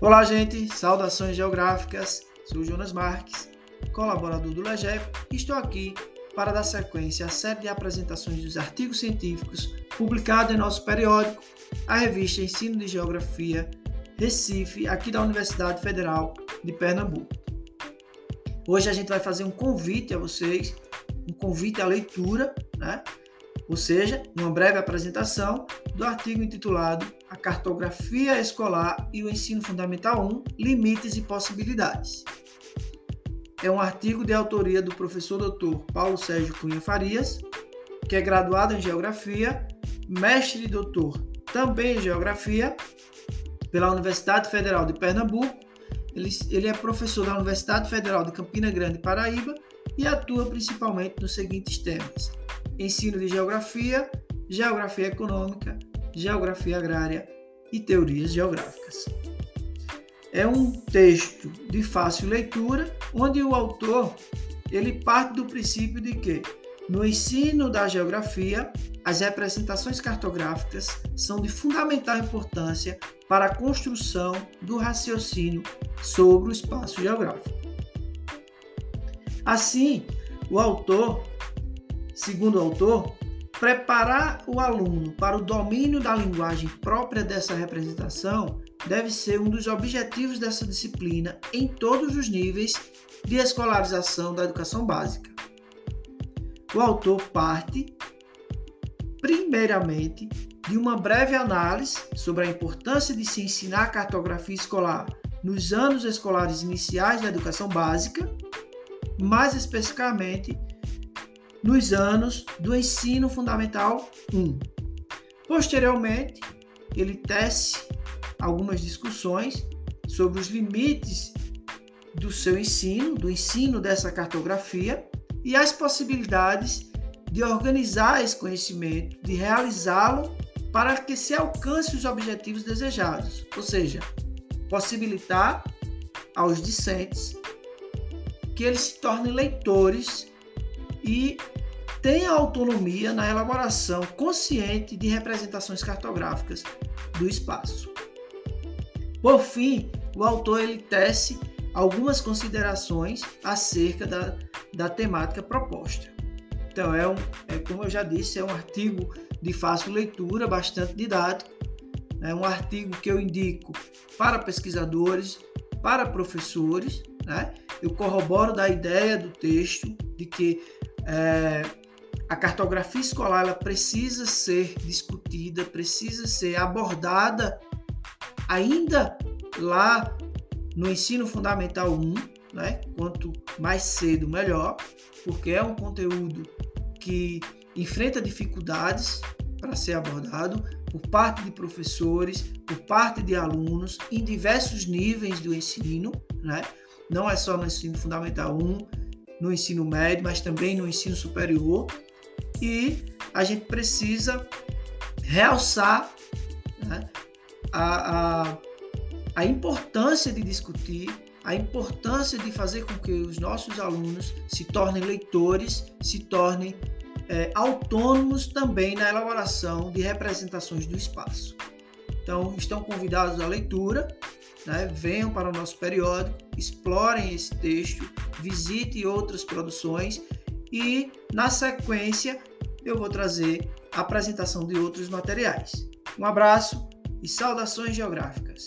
Olá, gente, saudações geográficas. Sou Jonas Marques, colaborador do LEGEP, e estou aqui para dar sequência à série de apresentações dos artigos científicos publicados em nosso periódico, a revista Ensino de Geografia Recife, aqui da Universidade Federal de Pernambuco. Hoje a gente vai fazer um convite a vocês, um convite à leitura, né? ou seja, uma breve apresentação do artigo intitulado A Cartografia Escolar e o Ensino Fundamental 1: Limites e Possibilidades. É um artigo de autoria do professor Dr. Paulo Sérgio Cunha Farias, que é graduado em Geografia, mestre e doutor também em Geografia pela Universidade Federal de Pernambuco. Ele, ele é professor da Universidade Federal de Campina Grande, Paraíba, e atua principalmente nos seguintes temas: ensino de geografia, geografia econômica, geografia agrária e teorias geográficas. É um texto de fácil leitura, onde o autor ele parte do princípio de que no ensino da geografia, as representações cartográficas são de fundamental importância para a construção do raciocínio sobre o espaço geográfico. Assim, o autor segundo o autor, preparar o aluno para o domínio da linguagem própria dessa representação deve ser um dos objetivos dessa disciplina em todos os níveis de escolarização da educação básica. O autor parte, primeiramente, de uma breve análise sobre a importância de se ensinar cartografia escolar nos anos escolares iniciais da educação básica, mais especificamente nos anos do ensino fundamental 1. Posteriormente, ele tece algumas discussões sobre os limites do seu ensino, do ensino dessa cartografia e as possibilidades de organizar esse conhecimento, de realizá-lo para que se alcance os objetivos desejados, ou seja, possibilitar aos discentes que eles se tornem leitores e tenha autonomia na elaboração consciente de representações cartográficas do espaço. Por fim, o autor ele tece algumas considerações acerca da, da temática proposta. Então, é, um, é como eu já disse, é um artigo de fácil leitura, bastante didático, é um artigo que eu indico para pesquisadores, para professores. Né? Eu corroboro da ideia do texto de que é, a cartografia escolar ela precisa ser discutida, precisa ser abordada ainda lá no ensino fundamental 1, né? quanto mais cedo melhor, porque é um conteúdo que enfrenta dificuldades para ser abordado por parte de professores, por parte de alunos em diversos níveis do ensino, né? não é só no ensino fundamental 1, no ensino médio, mas também no ensino superior. E a gente precisa realçar né, a, a, a importância de discutir, a importância de fazer com que os nossos alunos se tornem leitores, se tornem é, autônomos também na elaboração de representações do espaço. Então, estão convidados à leitura né? venham para o nosso periódico, explorem esse texto, visitem outras produções e, na sequência, eu vou trazer a apresentação de outros materiais. Um abraço e saudações geográficas.